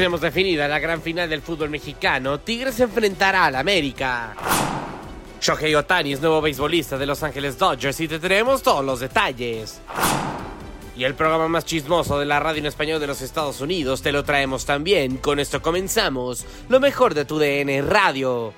Tenemos definida la gran final del fútbol mexicano. Tigres enfrentará al América. Shohei Otani es nuevo beisbolista de Los Ángeles Dodgers y te tenemos todos los detalles. Y el programa más chismoso de la radio en español de los Estados Unidos te lo traemos también. Con esto comenzamos lo mejor de tu DN Radio.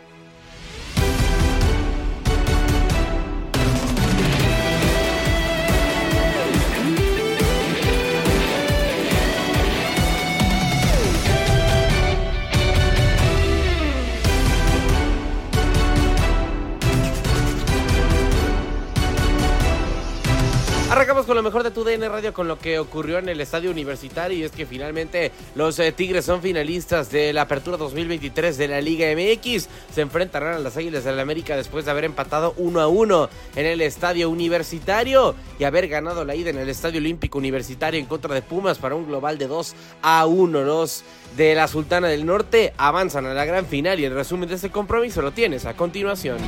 Arrancamos con lo mejor de tu DN Radio con lo que ocurrió en el estadio universitario y es que finalmente los eh, Tigres son finalistas de la apertura 2023 de la Liga MX. Se enfrentarán a las Águilas del América después de haber empatado 1 a 1 en el estadio universitario y haber ganado la ida en el estadio olímpico universitario en contra de Pumas para un global de 2 a 1. Los de la Sultana del Norte avanzan a la gran final y el resumen de este compromiso lo tienes a continuación.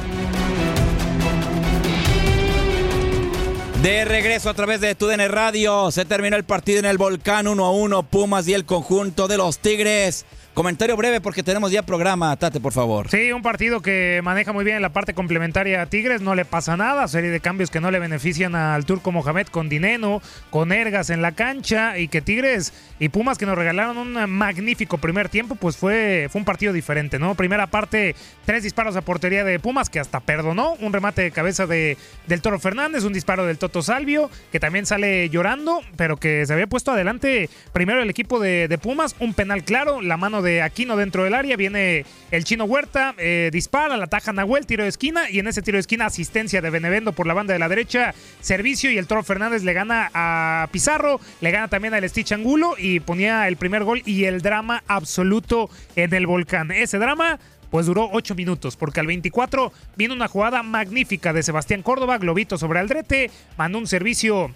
De regreso a través de TUDN Radio, se terminó el partido en el Volcán 1 a 1, Pumas y el conjunto de los Tigres. Comentario breve porque tenemos ya programa, Tate, por favor. Sí, un partido que maneja muy bien la parte complementaria a Tigres, no le pasa nada, serie de cambios que no le benefician al turco Mohamed con Dineno, con Ergas en la cancha y que Tigres y Pumas que nos regalaron un magnífico primer tiempo, pues fue, fue un partido diferente, ¿no? Primera parte, tres disparos a portería de Pumas que hasta perdonó, un remate de cabeza de, del Toro Fernández, un disparo del Toto Salvio, que también sale llorando, pero que se había puesto adelante primero el equipo de, de Pumas, un penal claro, la mano de Aquino dentro del área, viene el chino Huerta, eh, dispara, la taja Nahuel, tiro de esquina y en ese tiro de esquina asistencia de Benevendo por la banda de la derecha, servicio y el Toro Fernández le gana a Pizarro, le gana también al Stitch Angulo y ponía el primer gol y el drama absoluto en el volcán. Ese drama pues duró 8 minutos, porque al 24 vino una jugada magnífica de Sebastián Córdoba, globito sobre Aldrete, mandó un servicio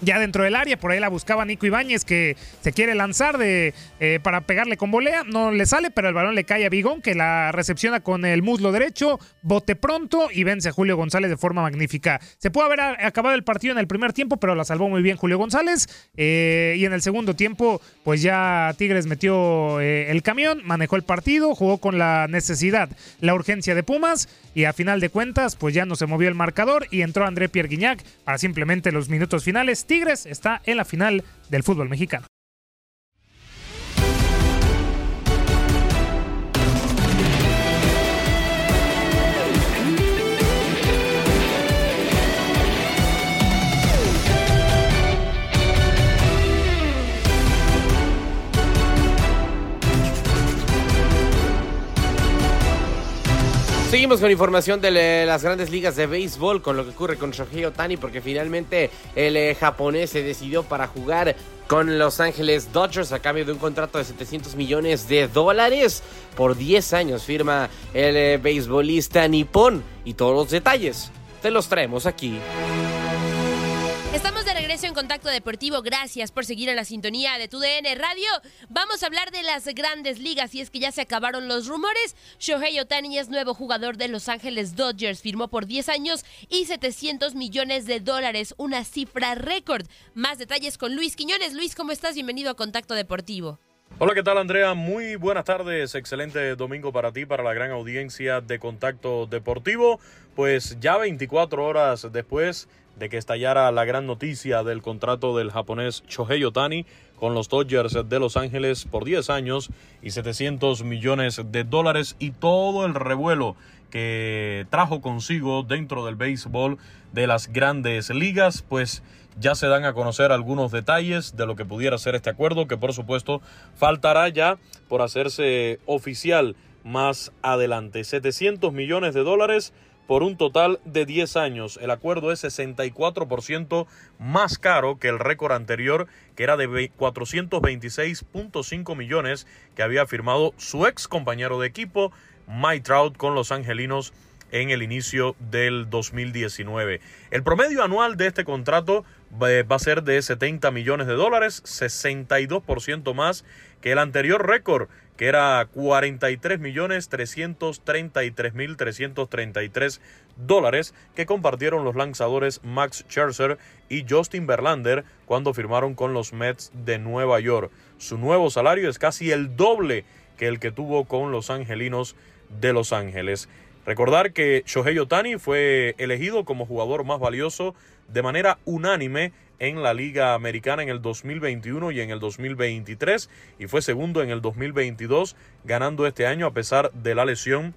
ya dentro del área. Por ahí la buscaba Nico Ibáñez que se quiere lanzar de, eh, para pegarle con volea. No le sale, pero el balón le cae a Bigón que la recepciona con el muslo derecho. Bote pronto y vence a Julio González de forma magnífica. Se pudo haber acabado el partido en el primer tiempo, pero la salvó muy bien Julio González. Eh, y en el segundo tiempo, pues ya Tigres metió eh, el camión, manejó el partido, jugó con la necesidad, la urgencia de Pumas. Y a final de cuentas, pues ya no se movió el marcador y entró André Pierre para simplemente los minutos finales. Tigres está en la final del fútbol mexicano. Seguimos con información de las grandes ligas de béisbol, con lo que ocurre con Shohei Otani, porque finalmente el eh, japonés se decidió para jugar con Los Ángeles Dodgers a cambio de un contrato de 700 millones de dólares. Por 10 años firma el eh, beisbolista nipón y todos los detalles te los traemos aquí. Estamos de en Contacto Deportivo. Gracias por seguir en la sintonía de tu DN Radio. Vamos a hablar de las grandes ligas y es que ya se acabaron los rumores. Shohei Otani es nuevo jugador de Los Ángeles Dodgers. Firmó por 10 años y 700 millones de dólares, una cifra récord. Más detalles con Luis Quiñones. Luis, ¿cómo estás? Bienvenido a Contacto Deportivo. Hola, ¿qué tal Andrea? Muy buenas tardes, excelente domingo para ti, para la gran audiencia de Contacto Deportivo. Pues ya 24 horas después de que estallara la gran noticia del contrato del japonés Shohei Otani con los Dodgers de Los Ángeles por 10 años y 700 millones de dólares y todo el revuelo que trajo consigo dentro del béisbol de las grandes ligas, pues ya se dan a conocer algunos detalles de lo que pudiera ser este acuerdo, que por supuesto faltará ya por hacerse oficial más adelante. 700 millones de dólares por un total de 10 años. El acuerdo es 64% más caro que el récord anterior, que era de 426.5 millones que había firmado su ex compañero de equipo, Mike Trout, con los Angelinos en el inicio del 2019. El promedio anual de este contrato eh, va a ser de 70 millones de dólares, 62% más que el anterior récord que era 43 millones 333 mil 333 dólares que compartieron los lanzadores Max Scherzer y Justin Verlander cuando firmaron con los Mets de Nueva York. Su nuevo salario es casi el doble que el que tuvo con los Angelinos de Los Ángeles. Recordar que Shohei Otani fue elegido como jugador más valioso de manera unánime en la Liga Americana en el 2021 y en el 2023 y fue segundo en el 2022 ganando este año a pesar de la lesión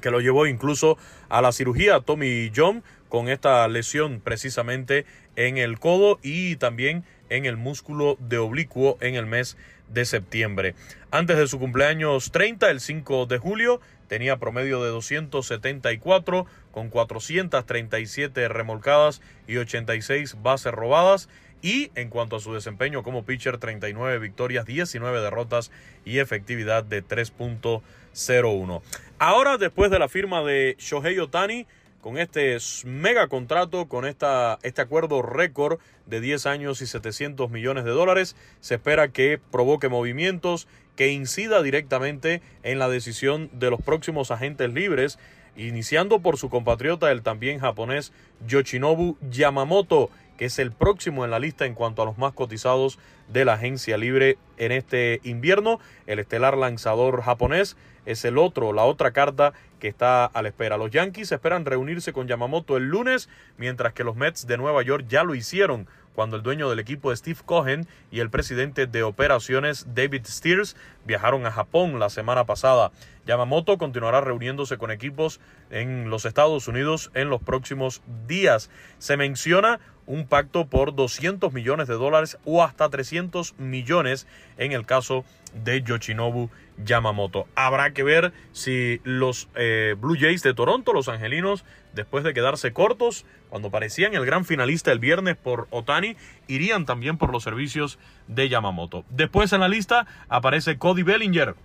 que lo llevó incluso a la cirugía Tommy John con esta lesión precisamente en el codo y también en el músculo de oblicuo en el mes de septiembre. Antes de su cumpleaños 30, el 5 de julio, tenía promedio de 274 con 437 remolcadas y 86 bases robadas. Y en cuanto a su desempeño como pitcher, 39 victorias, 19 derrotas y efectividad de 3.01. Ahora, después de la firma de Shohei Otani, con este mega contrato, con esta, este acuerdo récord de 10 años y 700 millones de dólares, se espera que provoque movimientos, que incida directamente en la decisión de los próximos agentes libres, iniciando por su compatriota, el también japonés Yoshinobu Yamamoto, que es el próximo en la lista en cuanto a los más cotizados de la agencia libre en este invierno. El estelar lanzador japonés es el otro, la otra carta que está a la espera. Los Yankees esperan reunirse con Yamamoto el lunes, mientras que los Mets de Nueva York ya lo hicieron cuando el dueño del equipo Steve Cohen y el presidente de operaciones David Steers viajaron a Japón la semana pasada. Yamamoto continuará reuniéndose con equipos en los Estados Unidos en los próximos días. Se menciona un pacto por 200 millones de dólares o hasta 300 millones en el caso de Yoshinobu Yamamoto. Habrá que ver si los eh, Blue Jays de Toronto, los angelinos, después de quedarse cortos, cuando parecían el gran finalista el viernes por Otani, irían también por los servicios de Yamamoto. Después en la lista aparece Cody Bellinger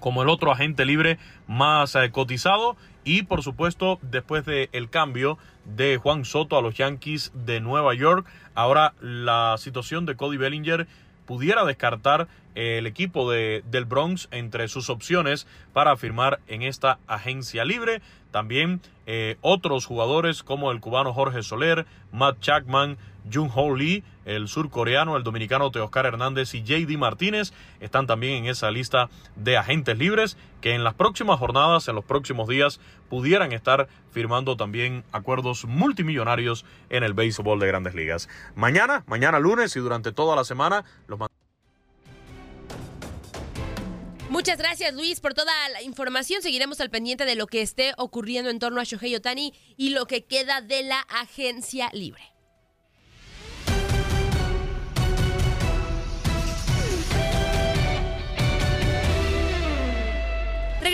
como el otro agente libre más eh, cotizado y por supuesto después del el cambio de Juan Soto a los Yankees de Nueva York, ahora la situación de Cody Bellinger pudiera descartar el equipo de, del Bronx entre sus opciones para firmar en esta agencia libre. También eh, otros jugadores como el cubano Jorge Soler, Matt Chapman, Jung Ho Lee, el surcoreano, el dominicano Teoscar Hernández y JD Martínez están también en esa lista de agentes libres que en las próximas jornadas, en los próximos días, pudieran estar firmando también acuerdos multimillonarios en el béisbol de grandes ligas. Mañana, mañana lunes y durante toda la semana, los Muchas gracias Luis por toda la información. Seguiremos al pendiente de lo que esté ocurriendo en torno a Shohei Otani y lo que queda de la agencia libre.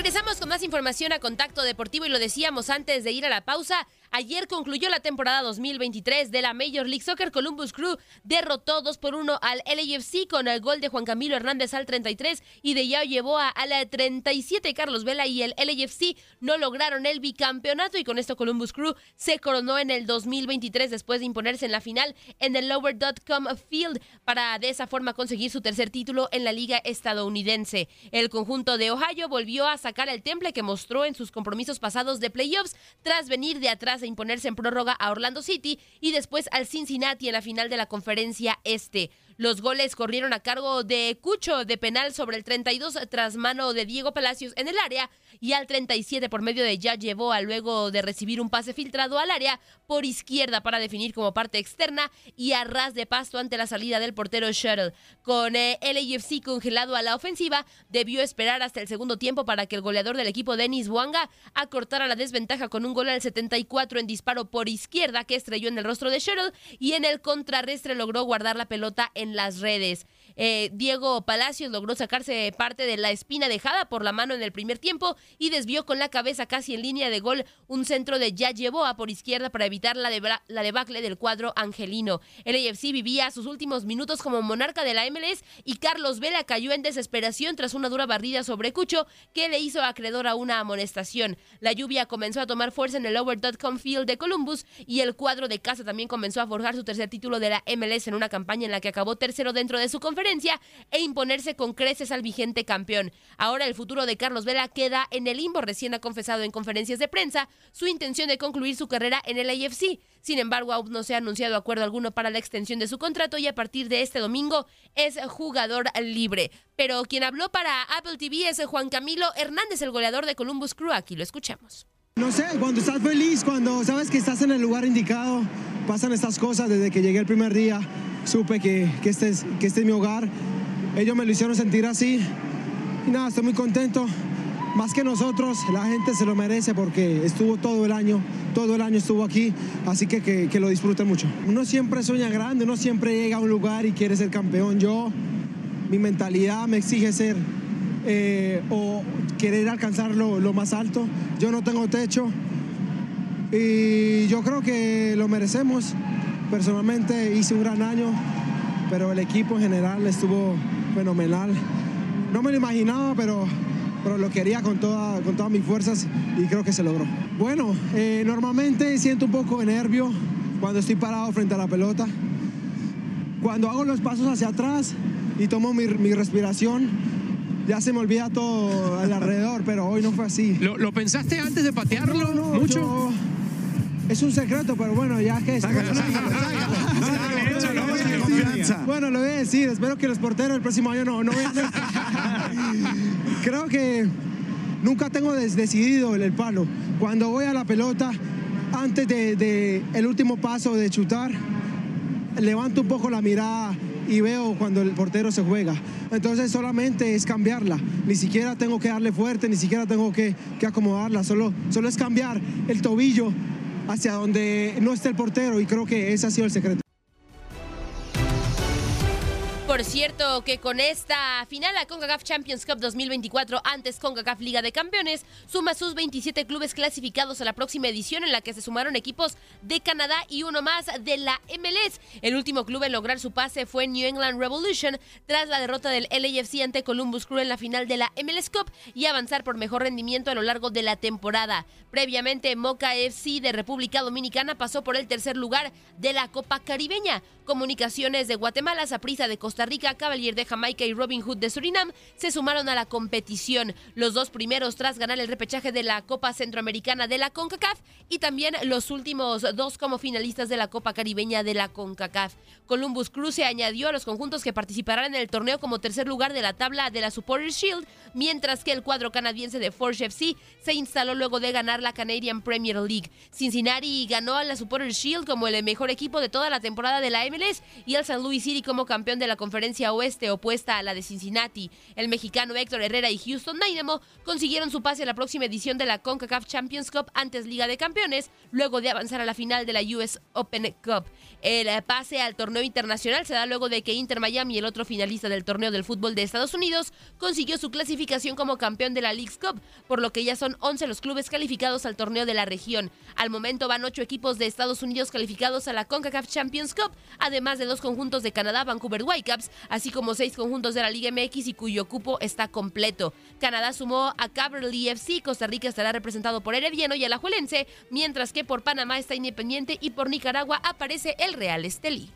Regresamos con más información a Contacto Deportivo y lo decíamos antes de ir a la pausa. Ayer concluyó la temporada 2023 de la Major League Soccer. Columbus Crew derrotó 2 por 1 al LAFC con el gol de Juan Camilo Hernández al 33 y de ya llevó a, a la 37 Carlos Vela y el LAFC no lograron el bicampeonato y con esto Columbus Crew se coronó en el 2023 después de imponerse en la final en el Lower.com Field para de esa forma conseguir su tercer título en la liga estadounidense. El conjunto de Ohio volvió a sacar el temple que mostró en sus compromisos pasados de playoffs tras venir de atrás de imponerse en prórroga a Orlando City y después al Cincinnati en la final de la conferencia este. Los goles corrieron a cargo de Cucho de penal sobre el 32 tras mano de Diego Palacios en el área y al 37 por medio de Ya llevó a luego de recibir un pase filtrado al área por izquierda para definir como parte externa y a ras de pasto ante la salida del portero Shuttle. Con eh, el AFC congelado a la ofensiva, debió esperar hasta el segundo tiempo para que el goleador del equipo Denis Buanga acortara la desventaja con un gol al 74 en disparo por izquierda que estrelló en el rostro de Shuttle y en el contrarrestre logró guardar la pelota en las redes. Eh, Diego Palacios logró sacarse parte de la espina dejada por la mano en el primer tiempo y desvió con la cabeza casi en línea de gol un centro de ya llevó a por izquierda para evitar la, la debacle del cuadro angelino. El AFC vivía sus últimos minutos como monarca de la MLS y Carlos Vela cayó en desesperación tras una dura barrida sobre Cucho que le hizo acreedor a una amonestación. La lluvia comenzó a tomar fuerza en el Over.com Field de Columbus y el cuadro de casa también comenzó a forjar su tercer título de la MLS en una campaña en la que acabó tercero dentro de su conferencia e imponerse con creces al vigente campeón. Ahora el futuro de Carlos Vela queda en el limbo. Recién ha confesado en conferencias de prensa su intención de concluir su carrera en el AFC. Sin embargo, aún no se ha anunciado acuerdo alguno para la extensión de su contrato y a partir de este domingo es jugador libre. Pero quien habló para Apple TV es Juan Camilo Hernández, el goleador de Columbus Crew. Aquí lo escuchamos. No sé, cuando estás feliz, cuando sabes que estás en el lugar indicado, pasan estas cosas desde que llegué el primer día supe que, que, este es, que este es mi hogar. Ellos me lo hicieron sentir así. Y nada, estoy muy contento. Más que nosotros, la gente se lo merece porque estuvo todo el año, todo el año estuvo aquí, así que que, que lo disfruten mucho. Uno siempre sueña grande, uno siempre llega a un lugar y quiere ser campeón. Yo, mi mentalidad me exige ser eh, o querer alcanzar lo, lo más alto. Yo no tengo techo y yo creo que lo merecemos personalmente hice un gran año, pero el equipo en general estuvo fenomenal. No me lo imaginaba, pero, pero lo quería con, toda, con todas mis fuerzas y creo que se logró. Bueno, eh, normalmente siento un poco de nervio cuando estoy parado frente a la pelota. Cuando hago los pasos hacia atrás y tomo mi, mi respiración, ya se me olvida todo alrededor, pero hoy no fue así. ¿Lo, pensaste antes de patearlo mucho? Es un secreto, pero bueno, ya que... Bueno, lo voy a decir. Espero que los porteros el próximo año no, no Creo que nunca tengo decidido el, palo. Cuando voy a la pelota, antes de, el último paso de chutar, levanto un poco la mirada y veo cuando el portero se juega. Entonces solamente es cambiarla. Ni siquiera tengo que darle fuerte, ni siquiera tengo que, que acomodarla. Solo, solo es cambiar el tobillo hacia donde no esté el portero y creo que ese ha sido el secreto. Por cierto, que con esta final la CONCACAF Champions Cup 2024, antes CONCACAF Liga de Campeones, suma sus 27 clubes clasificados a la próxima edición en la que se sumaron equipos de Canadá y uno más de la MLS. El último club en lograr su pase fue New England Revolution tras la derrota del LAFC ante Columbus Crew en la final de la MLS Cup y avanzar por mejor rendimiento a lo largo de la temporada. Previamente, Moca FC de República Dominicana pasó por el tercer lugar de la Copa Caribeña. Comunicaciones de Guatemala, Saprissa de Costa Rica, Cavalier de Jamaica y Robin Hood de Surinam se sumaron a la competición. Los dos primeros tras ganar el repechaje de la Copa Centroamericana de la CONCACAF y también los últimos dos como finalistas de la Copa Caribeña de la CONCACAF. Columbus Cruz se añadió a los conjuntos que participarán en el torneo como tercer lugar de la tabla de la Supporters Shield, mientras que el cuadro canadiense de Forge FC se instaló luego de ganar la Canadian Premier League. Cincinnati ganó a la Supporters Shield como el mejor equipo de toda la temporada de la MLS y al San Louis City como campeón de la conferencia conferencia oeste opuesta a la de Cincinnati. El mexicano Héctor Herrera y Houston Dynamo consiguieron su pase a la próxima edición de la CONCACAF Champions Cup antes Liga de Campeones, luego de avanzar a la final de la US Open Cup. El eh, pase al torneo internacional se da luego de que Inter Miami, el otro finalista del torneo del fútbol de Estados Unidos, consiguió su clasificación como campeón de la League's Cup, por lo que ya son 11 los clubes calificados al torneo de la región. Al momento van 8 equipos de Estados Unidos calificados a la CONCACAF Champions Cup, además de dos conjuntos de Canadá, Vancouver Whitecaps, así como seis conjuntos de la Liga MX y cuyo cupo está completo. Canadá sumó a Caberly FC, Costa Rica estará representado por Herediano y Alajuelense, mientras que por Panamá está Independiente y por Nicaragua aparece el Real Estelí.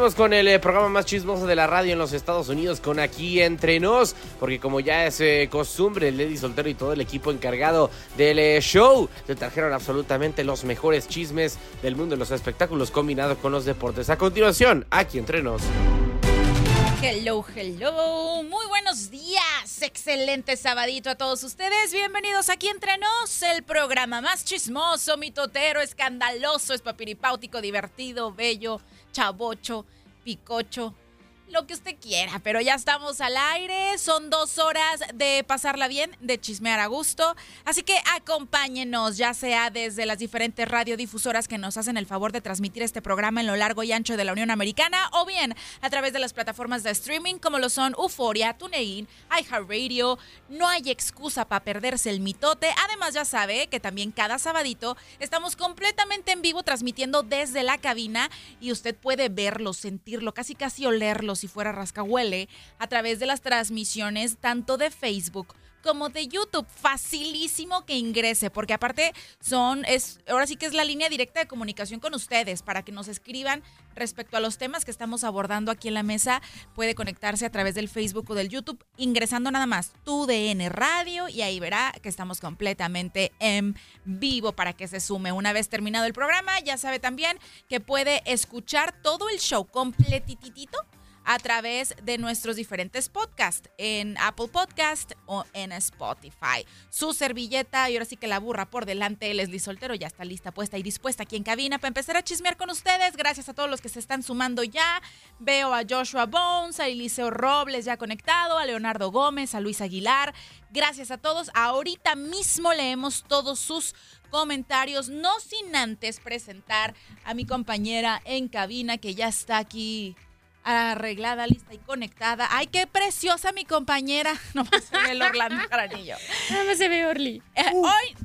Con el eh, programa más chismoso de la radio en los Estados Unidos, con Aquí Entre Nos, porque como ya es eh, costumbre, Lady Soltero y todo el equipo encargado del eh, show te trajeron absolutamente los mejores chismes del mundo de los espectáculos combinados con los deportes. A continuación, Aquí Entre Nos. Hello, hello. Muy buenos días. Excelente sabadito a todos ustedes. Bienvenidos aquí entre nos, el programa más chismoso, mitotero, escandaloso, espapiripáutico, divertido, bello, chavocho, picocho, lo que usted quiera, pero ya estamos al aire, son dos horas de pasarla bien, de chismear a gusto, así que acompáñenos, ya sea desde las diferentes radiodifusoras que nos hacen el favor de transmitir este programa en lo largo y ancho de la Unión Americana, o bien a través de las plataformas de streaming como lo son Euforia, TuneIn, iHeartRadio, no hay excusa para perderse el mitote, además ya sabe que también cada sabadito estamos completamente en vivo transmitiendo desde la cabina y usted puede verlo, sentirlo, casi casi olerlo si fuera rascahuele a través de las transmisiones tanto de Facebook como de YouTube. Facilísimo que ingrese, porque aparte son, es, ahora sí que es la línea directa de comunicación con ustedes para que nos escriban respecto a los temas que estamos abordando aquí en la mesa. Puede conectarse a través del Facebook o del YouTube, ingresando nada más tu DN Radio y ahí verá que estamos completamente en vivo para que se sume. Una vez terminado el programa, ya sabe también que puede escuchar todo el show completitito a través de nuestros diferentes podcasts en Apple Podcast o en Spotify. Su servilleta y ahora sí que la burra por delante, Leslie Soltero ya está lista, puesta y dispuesta aquí en cabina para empezar a chismear con ustedes. Gracias a todos los que se están sumando ya. Veo a Joshua Bones, a Eliseo Robles ya conectado, a Leonardo Gómez, a Luis Aguilar. Gracias a todos. Ahorita mismo leemos todos sus comentarios, no sin antes presentar a mi compañera en cabina que ya está aquí arreglada, lista y conectada. Ay, qué preciosa mi compañera. No se ve el Orlando Jaranillo. Nada más se ve Orly. Eh, hoy,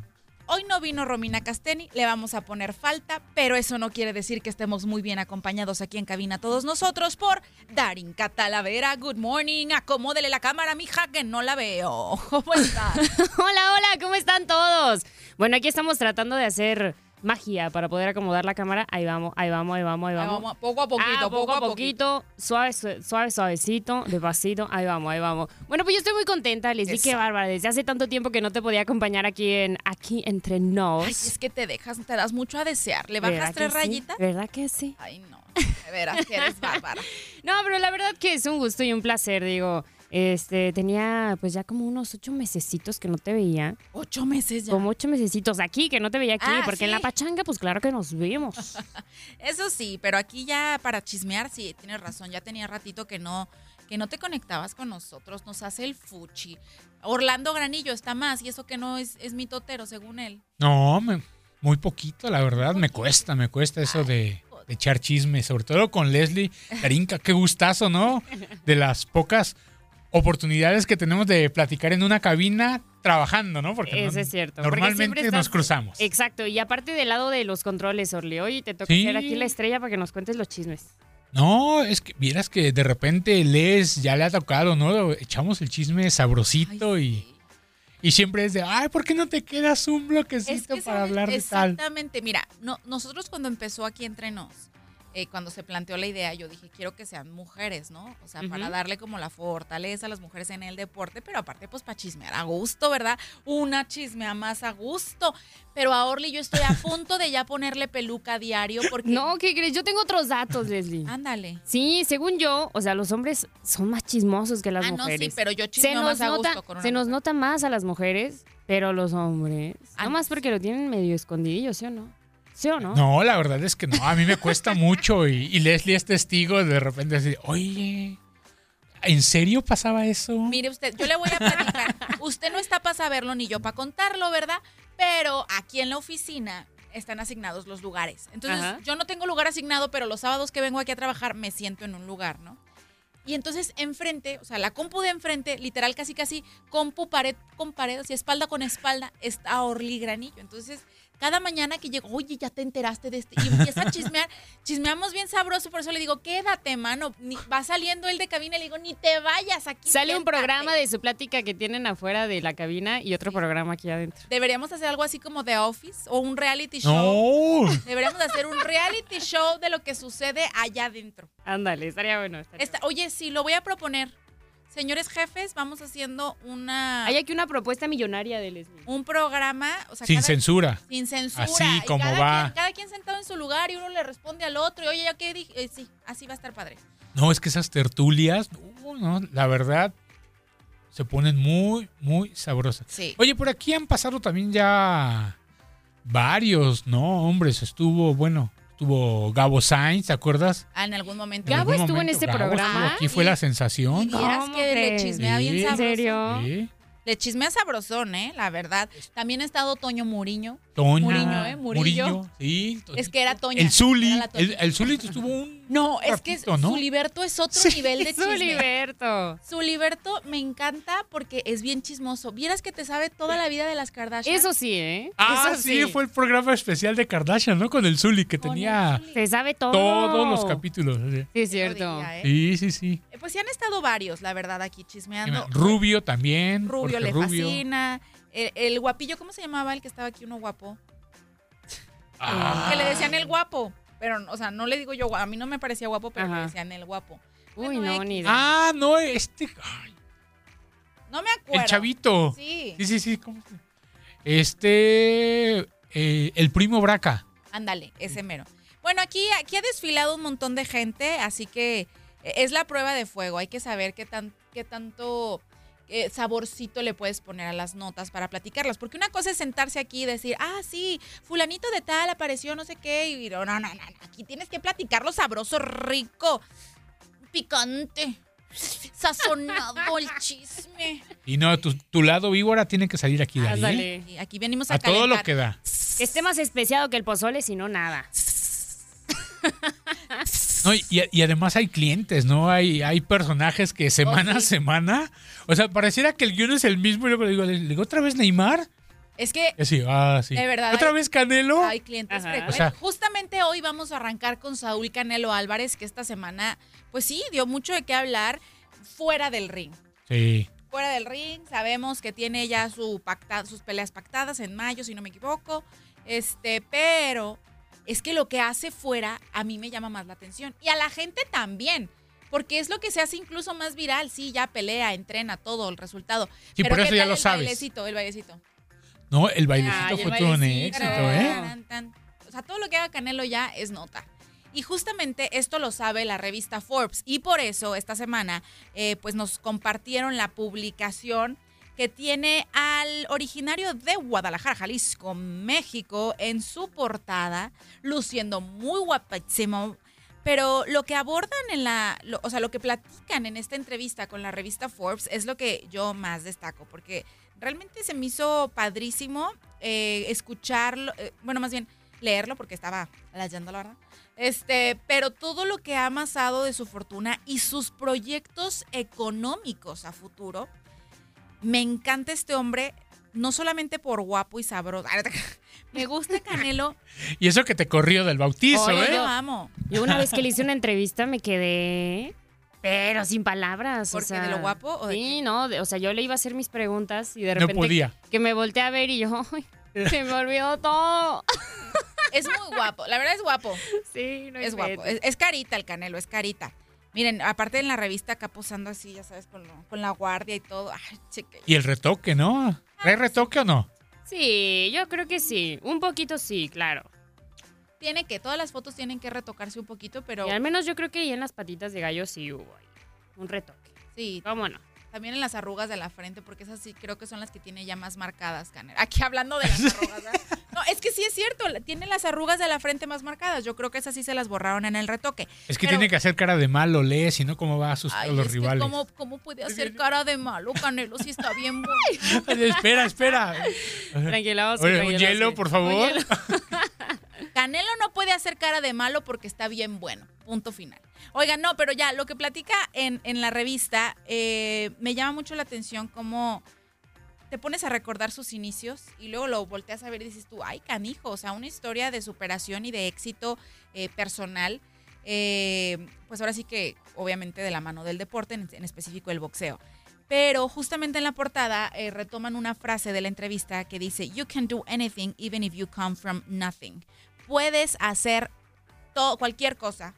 hoy no vino Romina Casteni, le vamos a poner falta, pero eso no quiere decir que estemos muy bien acompañados aquí en cabina todos nosotros por Darin Catalavera. Good morning, acomódele la cámara, mija, que no la veo. ¿Cómo está? hola, hola, ¿cómo están todos? Bueno, aquí estamos tratando de hacer magia para poder acomodar la cámara. Ahí vamos, ahí vamos, ahí vamos, ahí vamos. poco a poquito, Ah, poco, a poquito. Suave, su- suave, suavecito, despacito. Ahí vamos, ahí vamos. Bueno, pues yo estoy muy contenta, Leslie. Qué bárbara. Desde hace tanto tiempo que no te podía acompañar aquí en aquí entre nos. Ay, es que te dejas, te das mucho a desear. ¿Le ¿Verdad bajas tres sí? rayitas? ¿Verdad que sí? Ay, no. De veras que eres bárbara. No, pero la verdad que es un gusto y un placer, digo. Este, tenía pues ya como unos ocho mesecitos que no te veía. Ocho meses ya. Como ocho mesecitos aquí, que no te veía aquí, Ah, porque en la pachanga, pues claro que nos vimos. Eso sí, pero aquí ya para chismear, sí, tienes razón. Ya tenía ratito que no, que no te conectabas con nosotros. Nos hace el fuchi. Orlando Granillo está más, y eso que no es, es mi totero, según él. No, me- muy poquito, la verdad. Me cuesta, me cuesta eso de, de echar chisme, sobre todo con Leslie. Karinka, qué gustazo, ¿no? De las pocas oportunidades que tenemos de platicar en una cabina trabajando, ¿no? Porque Eso no- es cierto. porque Normalmente nos cruzamos. Exacto, y aparte del lado de los controles, Orly, hoy te toca Sí. ser aquí la estrella para que nos cuentes los chismes. No, es que vieras que de repente Les ya le ha tocado, ¿no? Echamos el chisme sabrosito y, y siempre es de, ay, ¿por qué no te quedas un bloquecito Es que, para ¿sabes? hablar de tal? Exactamente. Mira, no, nosotros cuando empezó aquí entre nos, eh, cuando se planteó la idea, yo dije, quiero que sean mujeres, ¿no? O sea, para darle como la fortaleza a las mujeres en el deporte, pero aparte, pues para chismear a gusto, ¿verdad? Una chismea más a gusto. Pero a Orly yo estoy a punto de ya ponerle peluca a diario porque... No, ¿qué crees? Yo tengo otros datos, Leslie. Ándale. Sí, según yo, o sea, los hombres son más chismosos que las Ah, no, sí, mujeres. pero yo se chismeo nos más a nota, gusto con una se nos nota más a las mujeres, pero los hombres. Ah, No más porque lo tienen medio escondidillo, ¿sí o no? ¿Sí o no? No, la verdad es que no. A mí me cuesta mucho y, y Leslie es testigo de repente así, oye, ¿en serio pasaba eso? Mire usted, yo le voy a platicar. usted no está para saberlo ni yo para contarlo, ¿verdad? Pero aquí en la oficina están asignados los lugares. Entonces, Ajá. yo no tengo lugar asignado, pero los sábados que vengo aquí a trabajar me siento en un lugar, ¿no? Y entonces enfrente, o sea, la compu de enfrente, literal casi casi, compu pared con pared, así espalda con espalda, está Orly Granillo. Entonces, cada mañana que llego, oye, ya te enteraste de este, y empieza a chismear, chismeamos bien sabroso, por eso le digo, quédate, mano, Ni- va saliendo él de cabina y le digo, ni te vayas aquí. Sale un siéntate". programa de su plática que tienen afuera de la cabina y otro programa aquí adentro. Deberíamos hacer algo así como The Office o un reality show. No. Deberíamos hacer un reality show de lo que sucede allá adentro. Ándale, estaría bueno. estaría Esta- oye, sí, lo voy a proponer. Señores jefes, vamos haciendo una Hay aquí una propuesta millonaria de Leslie. un programa, o sea, Sin cada- censura. sin censura. Así y como cada va. Quien, cada quien sentado en su lugar y uno le responde al otro. Y oye, ¿ya qué dije? Eh, sí, así va a estar padre. No, es que esas tertulias, no, no, la verdad, se ponen muy, muy sabrosas. Sí. Oye, por aquí han pasado también ya varios, ¿no? Hombres, estuvo, bueno, estuvo Gabo Sainz, ¿te acuerdas? Ah, en algún momento. En ¿Gabo algún estuvo en este Gabo programa? aquí fue la sensación. Y vieras ¿Cómo que le chismea bien Sí. sabroso. ¿En serio? Sí. Le chismea sabrosón, ¿eh? La verdad. También ha estado Toño Muriño. Toño. Muriño, ¿eh? Murillo. Murillo, sí. Es que era Toño. El Zuli. El, el Zuli estuvo un. No, es que ¿no? Suliberto es otro Sí, nivel de chisme. Suliberto. Suliberto me encanta porque es bien chismoso. Vieras que te sabe toda la vida de las Kardashian. Eso sí, ¿eh? Ah, Eso sí, fue el programa especial de Kardashian, ¿no? Con el Zuli, que Con tenía. Se sabe todo. todos los capítulos. sí. Sí, es cierto. ¿eh? Sí, sí, sí. Eh, Pues sí han estado varios, la verdad, aquí chismeando. Rubio también. Rubio le Rubio. fascina. El, el guapillo, ¿cómo se llamaba el que estaba aquí, uno guapo? Ah. Que le decían el guapo. Pero, o sea, no le digo yo, a mí no me parecía guapo, pero Ajá. decían el guapo. Uy, Bueno, no, X. ni idea. Ah, no, este. ay, No me acuerdo. el chavito. Sí. Sí, sí, sí. ¿cómo se- Este. eh, el primo Braca. Ándale, ese mero. Bueno, aquí, aquí ha desfilado un montón de gente, así que eh, es la prueba de fuego. Hay que saber qué, tan, qué tanto eh, saborcito le puedes poner a las notas para platicarlas. Porque una cosa es sentarse aquí y decir, ah, sí, fulanito de tal apareció, no sé qué. Y no, no, no, no. Aquí tienes que platicarlo sabroso, rico, picante, sazonado el chisme. Y no, tu, tu lado víbora tiene que salir aquí, Dari. ¿eh? Aquí venimos a, A todo lo que da. Que esté más especiado que el pozole, si no, nada. No, y, y además hay clientes, ¿no? Hay, hay personajes que semana Oh, a sí. semana. O sea, pareciera que el guion es el mismo. Y luego le digo, le digo, ¿otra vez Neymar? Es que Y así, ah, sí. De verdad, ¿Otra hay- vez Canelo? Hay clientes. O sea- Justamente hoy vamos a arrancar con Saúl Canelo Álvarez, que esta semana, pues sí, dio mucho de qué hablar fuera del ring. Sí. Fuera del ring, sabemos que tiene ya su pacta- sus peleas pactadas en mayo, si no me equivoco. Este, pero es que lo que hace fuera a mí me llama más la atención. Y a la gente también. Porque es lo que se hace incluso más viral. Sí, ya pelea, entrena, todo el resultado. Sí, Pero por eso ¿qué ya tal lo el sabes. bailecito, el bailecito. No, el bailecito Ay, el fue todo un éxito, ¿eh? Tan, tan. O sea, todo lo que haga Canelo ya es nota. Y justamente esto lo sabe la revista Forbes. Y por eso esta semana, eh, pues nos compartieron la publicación que tiene al originario de Guadalajara, Jalisco, México, en su portada, luciendo muy guapísimo. Pero lo que abordan en la, o sea, lo que platican en esta entrevista con la revista Forbes es lo que yo más destaco, porque realmente se me hizo padrísimo eh, escucharlo, eh, bueno, más bien leerlo porque estaba leyéndolo, ¿verdad? Este, pero todo lo que ha amasado de su fortuna y sus proyectos económicos a futuro. Me encanta este hombre, no solamente por guapo y sabroso. Me gusta Canelo. Y eso que te corrió del bautizo, Oye, ¿eh? Yo amo. Yo una vez que le hice una entrevista me quedé, pero sin palabras. ¿Por o qué? sea, ¿De lo guapo o de Sí, no, de- o sea, yo le iba a hacer mis preguntas y de No repente podía. que me volteé a ver y yo, "Ay, se me olvidó todo. Es muy guapo, la verdad es guapo. Sí, no Es guapo. Es, es carita el Canelo, es carita. Miren, aparte en la revista acá posando así, ya sabes, con, lo- con la guardia y todo. Ay, cheque. Y el retoque, ¿no? ¿Hay retoque o no? Sí, yo creo que sí. Un poquito sí, claro. Tiene que, todas las fotos tienen que retocarse un poquito, pero Y al menos yo creo que ahí en las patitas de gallo sí hubo ahí un retoque. sí. ¿Cómo no? También en las arrugas de la frente, porque esas sí creo que son las que tiene ya más marcadas, Canelo. Aquí hablando de las arrugas. ¿verdad? No, es que sí es cierto, tiene las arrugas de la frente más marcadas. Yo creo que esas sí se las borraron en el retoque. Es que Pero- tiene que hacer cara de malo, lee, si no, ¿cómo va a asustar Ay, a los es que rivales? ¿cómo, ¿Cómo puede hacer cara de malo, Canelo, si está bien bueno? Espera, espera. Tranquila, Oscar, Oye, un hielo, por favor. Canelo no puede hacer cara de malo porque está bien bueno. Punto final. Oigan, no, pero ya, lo que platica en, en la revista eh, me llama mucho la atención cómo te pones a recordar sus inicios y luego lo volteas a ver y dices tú, ay, canijo, o sea, una historia de superación y de éxito eh, personal. eh, pues ahora sí que, obviamente, de la mano del deporte, en, específico el boxeo. Pero justamente en la portada retoman una frase de la entrevista que dice, You can do anything even if you come from nothing. Puedes hacer todo, cualquier cosa,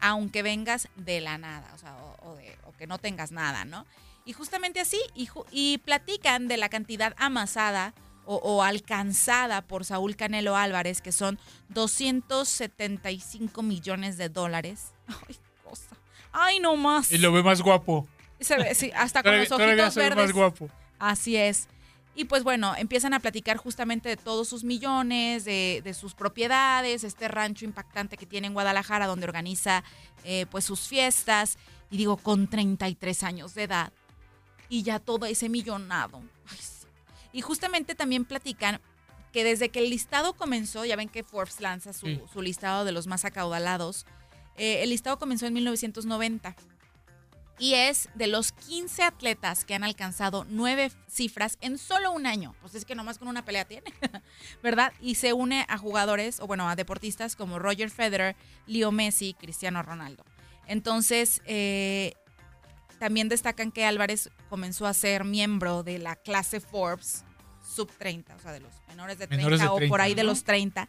aunque vengas de la nada, o sea, o, o de- o que no tengas nada, ¿no? Y justamente así, y, y platican de la cantidad amasada o, o alcanzada por Saúl Canelo Álvarez, que son 275 millones de dólares. Ay, cosa. Ay, no más. Y lo ve más guapo. Se ve, sí, hasta con los ojitos verdes. más guapo. Así es. Y pues bueno, empiezan a platicar justamente de todos sus millones, de, de sus propiedades, este rancho impactante que tiene en Guadalajara, donde organiza eh, pues sus fiestas. Y digo, con 33 años de edad. Y ya todo ese millonado. Ay, sí. Y justamente también platican que desde que el listado comenzó, ya ven que Forbes lanza su, Sí. su listado de los más acaudalados, eh, el listado comenzó en 1990 y es de los 15 atletas que han alcanzado nueve cifras en solo un año. Pues es que nomás con una pelea tiene, ¿verdad? Y se une a jugadores, o bueno, a deportistas como Roger Federer, Leo Messi, Cristiano Ronaldo. Entonces, eh, también destacan que Álvarez comenzó a ser miembro de la clase Forbes sub 30, o sea, de los menores de 30, Menores de o por 30, ahí de los 30.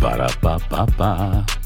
Para, pa, pa, pa.